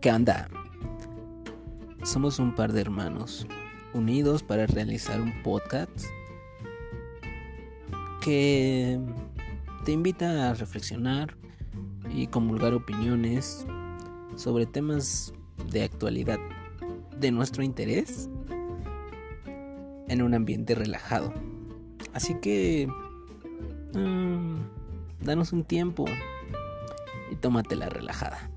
¿Qué anda? Somos un par de hermanos unidos para realizar un podcast que te invita a reflexionar y comulgar opiniones sobre temas de actualidad de nuestro interés en un ambiente relajado. Así que mm, danos un tiempo y tómate la relajada.